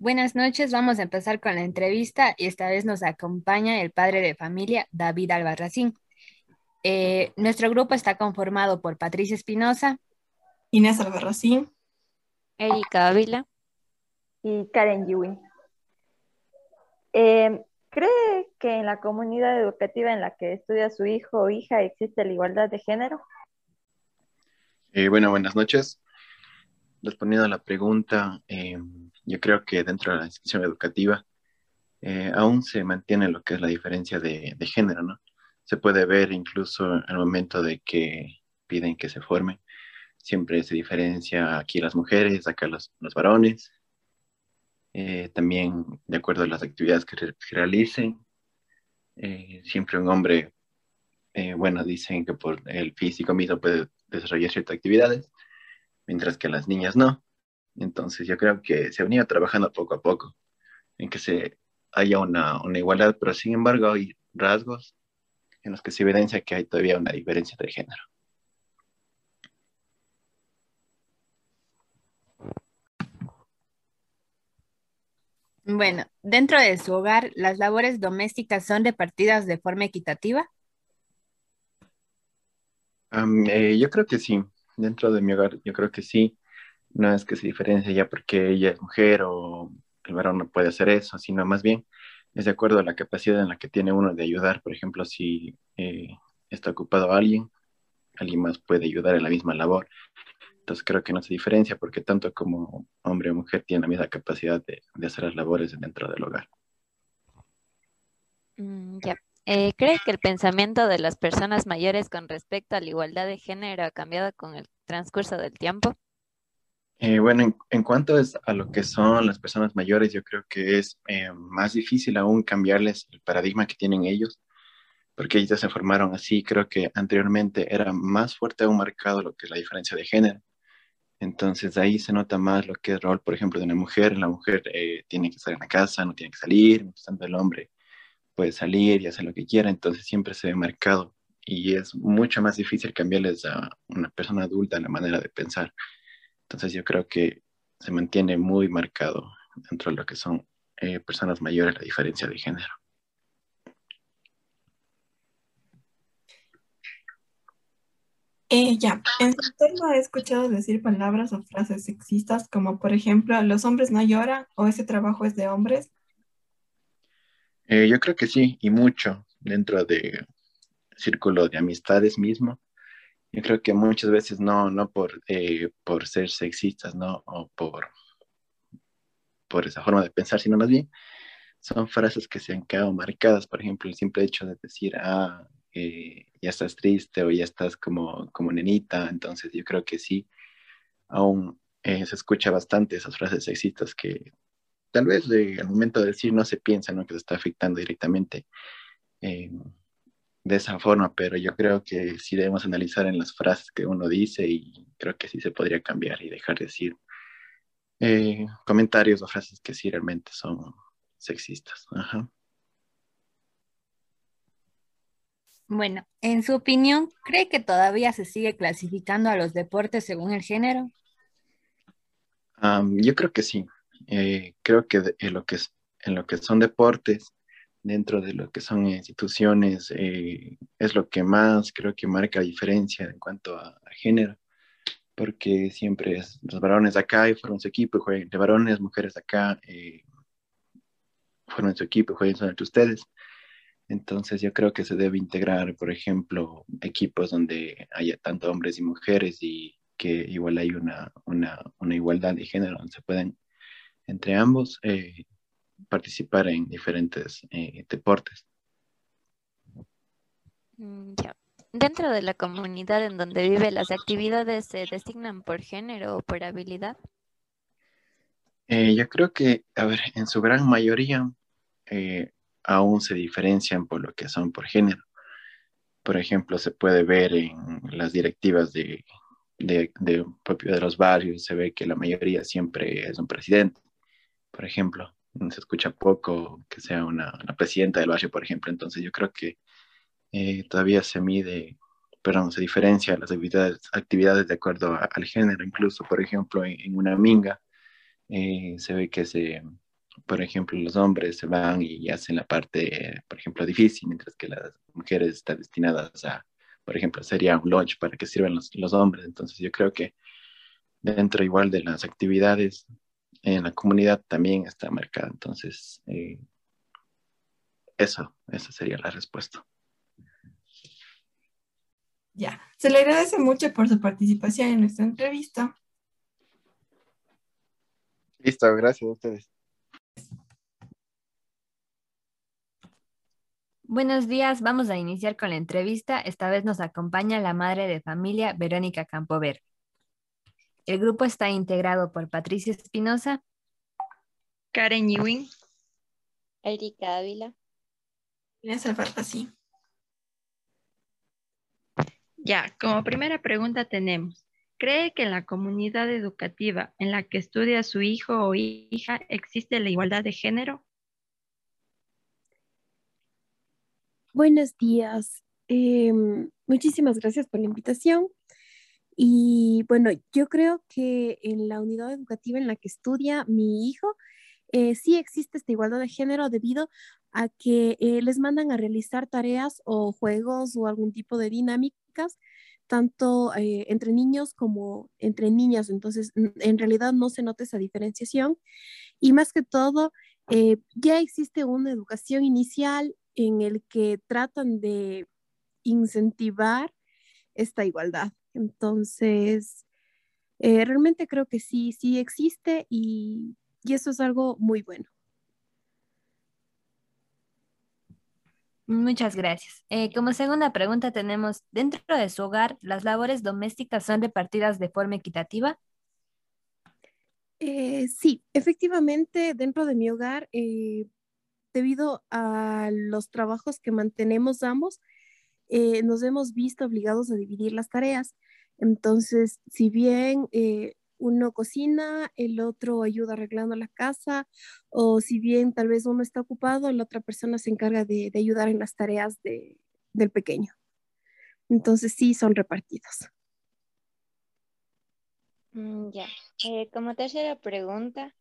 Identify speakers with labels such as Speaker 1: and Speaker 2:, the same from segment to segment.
Speaker 1: Buenas noches, vamos a empezar con la entrevista y esta vez nos acompaña el padre de familia, David Albarracín. Eh, nuestro grupo está conformado por Patricia Espinosa,
Speaker 2: Inés Albarracín,
Speaker 3: Erika Ávila
Speaker 4: y Karen Yui. Eh, ¿Cree que en la comunidad educativa en la que estudia su hijo o hija existe la igualdad de género?
Speaker 5: Eh, bueno, buenas noches. Respondiendo a la pregunta, eh, yo creo que dentro de la institución educativa eh, aún se mantiene lo que es la diferencia de, de, género, ¿no? Se puede ver incluso el momento de que piden que se forme, siempre se diferencia aquí las mujeres, acá los, los varones, eh, también de acuerdo a las actividades que, re que realicen. Eh, siempre un hombre, bueno, dicen que por el físico mismo puede desarrollar ciertas actividades, mientras que las niñas no. Entonces yo creo que se venido trabajando poco a poco en que se haya una, una igualdad, pero sin embargo hay rasgos en los que se evidencia que hay todavía una diferencia de género.
Speaker 1: Bueno, dentro de su hogar, ¿las labores domésticas son repartidas de forma equitativa?
Speaker 5: Um, eh, yo creo que sí. Dentro de mi hogar, yo creo que sí. No es que se diferencie ya porque ella es mujer o el varón no puede hacer eso, sino más bien es de acuerdo a la capacidad en la que tiene uno de ayudar. Por ejemplo, si eh, está ocupado alguien, alguien más puede ayudar en la misma labor. Entonces creo que no se diferencia porque tanto como hombre o mujer tienen la misma capacidad de, de hacer las labores dentro del hogar.
Speaker 3: Eh, ¿Cree que el pensamiento de las personas mayores con respecto a la igualdad de género ha cambiado con el transcurso del tiempo?
Speaker 5: Eh, bueno, en, en, cuanto es a lo que son las personas mayores, yo creo que es eh, más difícil aún cambiarles el paradigma que tienen ellos, porque ellos se formaron así. Creo que anteriormente era más fuerte aún marcado lo que es la diferencia de género. Entonces ahí se nota más lo que es el rol, por ejemplo, de una mujer. La mujer eh, tiene que estar en la casa, no tiene que salir, tanto el hombre puede salir y hacer lo que quiera, entonces siempre se ve marcado y es mucho más difícil cambiarles a una persona adulta la manera de pensar. Entonces yo creo que se mantiene muy marcado dentro de lo que son eh, personas mayores la diferencia de género.
Speaker 2: Eh, ya, en su tema he escuchado decir palabras o frases sexistas como por ejemplo, los hombres no lloran o ese trabajo es de hombres.
Speaker 5: Eh, yo creo que sí, y mucho dentro de círculo de amistades mismo. Yo creo que muchas veces no, no por, eh, por ser sexistas, ¿no? O por, por esa forma de pensar, sino más bien son frases que se han quedado marcadas. Por ejemplo, el simple hecho de decir, ah, eh, ya estás triste o ya estás como, como nenita. Entonces yo creo que sí, aún eh, se escucha bastante esas frases sexistas que tal vez al momento de decir no se piensa ¿no? que se está afectando directamente eh, de esa forma, pero yo creo que sí debemos analizar en las frases que uno dice y creo que sí se podría cambiar y dejar de decir eh, comentarios o frases que sí realmente son sexistas. Ajá.
Speaker 1: Bueno, en su opinión, ¿cree que todavía se sigue clasificando a los deportes según el género?
Speaker 5: Um, yo creo que sí. Eh, creo que en lo que, es, en lo que son deportes, dentro de lo que son instituciones, eh, es lo que más creo que marca diferencia en cuanto a, a género, porque siempre es los varones acá y fueron su equipo, y juegan de varones, mujeres acá, eh, fueron su equipo y juegan entre ustedes. Entonces yo creo que se debe integrar, por ejemplo, equipos donde haya tanto hombres y mujeres y que igual hay una, una, una igualdad de género, donde se pueden entre ambos eh, participar en diferentes eh, deportes.
Speaker 3: Mm, ya. Dentro de la comunidad en donde vive, ¿las actividades se designan por género o por habilidad?
Speaker 5: Eh, yo creo que, a ver, en su gran mayoría aún se diferencian por lo que son por género. Por ejemplo, se puede ver en las directivas de, de, de propio de los barrios, se ve que la mayoría siempre es un presidente por ejemplo. Se escucha poco que sea una, una presidenta del barrio, por ejemplo. Entonces yo creo que eh, todavía se mide, perdón, se diferencia las actividades, actividades de acuerdo al género. Incluso, por ejemplo, en, en una minga eh, se ve que se, por ejemplo, los hombres se van y hacen la parte, por ejemplo, difícil, mientras que las mujeres están destinadas a, por ejemplo, sería un lunch para que sirvan los, los hombres. Entonces yo creo que dentro igual de las actividades en la comunidad también está marcada. Entonces, eh, eso, esa sería la respuesta.
Speaker 2: Ya, se le agradece mucho por su participación en nuestra entrevista.
Speaker 5: Listo, gracias a ustedes.
Speaker 1: Buenos días, vamos a iniciar con la entrevista. Esta vez nos acompaña la madre de familia, Verónica Campover. El grupo está integrado por Patricia Espinosa,
Speaker 6: Karen Ewing,
Speaker 3: Erika Ávila,
Speaker 2: Inés Albarracín.
Speaker 6: Ya, como primera pregunta tenemos, ¿cree que en la comunidad educativa en la que estudia su hijo o hija existe la igualdad de género?
Speaker 7: Buenos días. Em, muchísimas gracias por la invitación. Y bueno, yo creo que en la unidad educativa en la que estudia mi hijo, eh, sí existe esta igualdad de género debido a que eh, les mandan a realizar tareas o juegos o algún tipo de dinámicas, tanto eh, entre niños como entre niñas. Entonces, en realidad no se nota esa diferenciación. Y más que todo, ya existe una educación inicial en el que tratan de incentivar esta igualdad. Entonces, eh, realmente creo que sí, sí existe y, y eso es algo muy bueno.
Speaker 1: Muchas gracias. Eh, como segunda pregunta tenemos, ¿dentro de su hogar las labores domésticas son repartidas de forma equitativa?
Speaker 7: Eh, sí, efectivamente, dentro de mi hogar, debido a los trabajos que mantenemos ambos, eh, nos hemos visto obligados a dividir las tareas. Entonces, si bien eh, uno cocina, el otro ayuda arreglando la casa, o si bien tal vez uno está ocupado, la otra persona se encarga de, ayudar en las tareas del pequeño. Entonces, sí, son repartidos.
Speaker 3: Mm, ya. Eh, como tercera pregunta,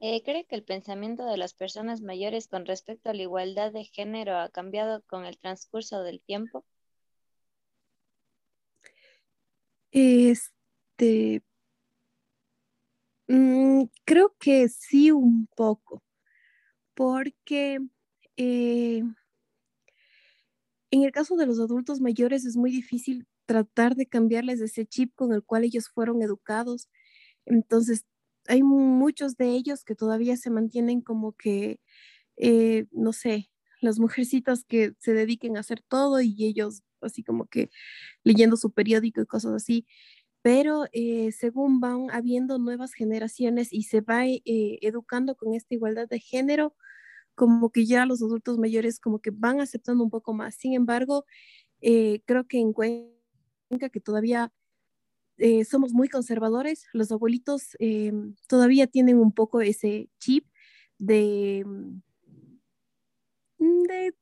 Speaker 3: ¿cree que el pensamiento de las personas mayores con respecto a la igualdad de género ha cambiado con el transcurso del tiempo?
Speaker 7: Este, mm, creo que sí un poco, porque eh, en el caso de los adultos mayores es muy difícil tratar de cambiarles ese chip con el cual ellos fueron educados. Entonces, hay muchos de ellos que todavía se mantienen como que, eh, no sé, las mujercitas que se dediquen a hacer todo y ellos así como que leyendo su periódico y cosas así. Pero eh, según van habiendo nuevas generaciones y se va eh, educando con esta igualdad de género, como que ya los adultos mayores como que van aceptando un poco más. Sin embargo, eh, creo que en Cuenca que todavía somos muy conservadores, los abuelitos todavía tienen un poco ese chip de, de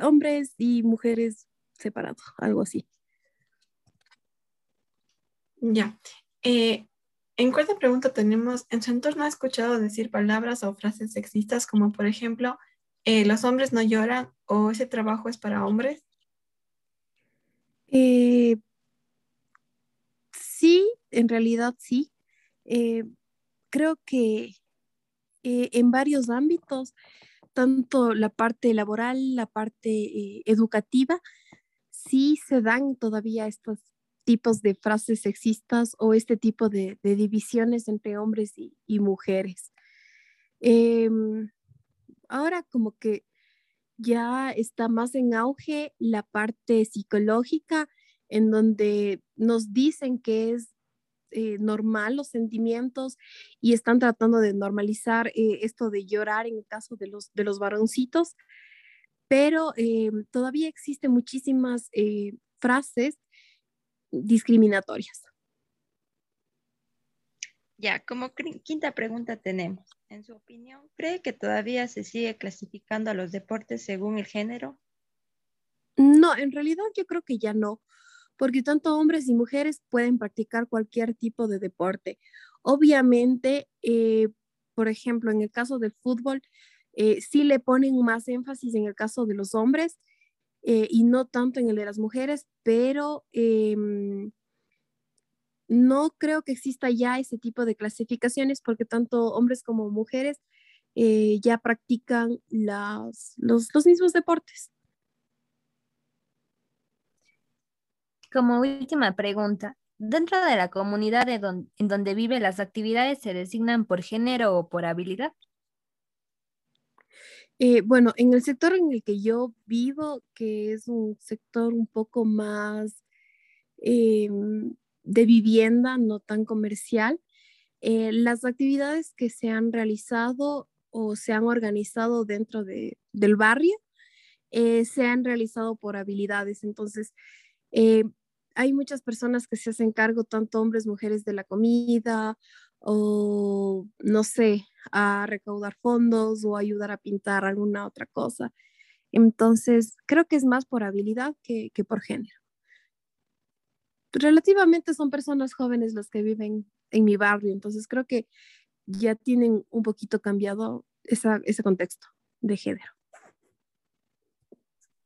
Speaker 7: hombres y mujeres separado, algo así.
Speaker 2: Ya. Eh, en cuarta pregunta tenemos, ¿en su entorno ha escuchado decir palabras o frases sexistas como por ejemplo, eh, los hombres no lloran o ese trabajo es para hombres?
Speaker 7: Eh, sí, en realidad sí. creo que en varios ámbitos, tanto la parte laboral, la parte educativa, sí se dan todavía estos tipos de frases sexistas o este tipo de, divisiones entre hombres y, mujeres. Em, ahora como que ya está más en auge la parte psicológica en donde nos dicen que es eh, normal los sentimientos y están tratando de normalizar eh, esto de llorar en el caso de los, de los varoncitos pero eh, todavía existen muchísimas frases discriminatorias.
Speaker 6: Ya, como quinta pregunta tenemos, en su opinión, ¿cree que todavía se sigue clasificando a los deportes según el género?
Speaker 7: No, en realidad yo creo que ya no, porque tanto hombres y mujeres pueden practicar cualquier tipo de deporte. Obviamente, eh, por ejemplo, en el caso del fútbol, eh, sí le ponen más énfasis en el caso de los hombres eh, y no tanto en el de las mujeres, pero em, no creo que exista ya ese tipo de clasificaciones porque tanto hombres como mujeres ya practican los, los mismos deportes.
Speaker 1: Como última pregunta, dentro de la comunidad en donde vive, las actividades se designan por género o por habilidad.
Speaker 7: Eh, bueno, en el sector en el que yo vivo, que es un sector un poco más em, de vivienda, no tan comercial, eh, las actividades que se han realizado o se han organizado dentro de, del barrio eh, se han realizado por habilidades. Entonces, hay muchas personas que se hacen cargo, tanto hombres, mujeres, de la comida o, no sé, a recaudar fondos o ayudar a pintar alguna otra cosa. Entonces, creo que es más por habilidad que, por género. Relativamente son personas jóvenes las que viven en mi barrio, entonces creo que ya tienen un poquito cambiado ese contexto de género.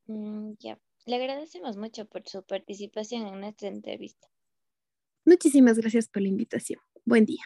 Speaker 3: Mm, ya, le agradecemos mucho por su participación en nuestra entrevista.
Speaker 7: Muchísimas gracias por la invitación. Buen día.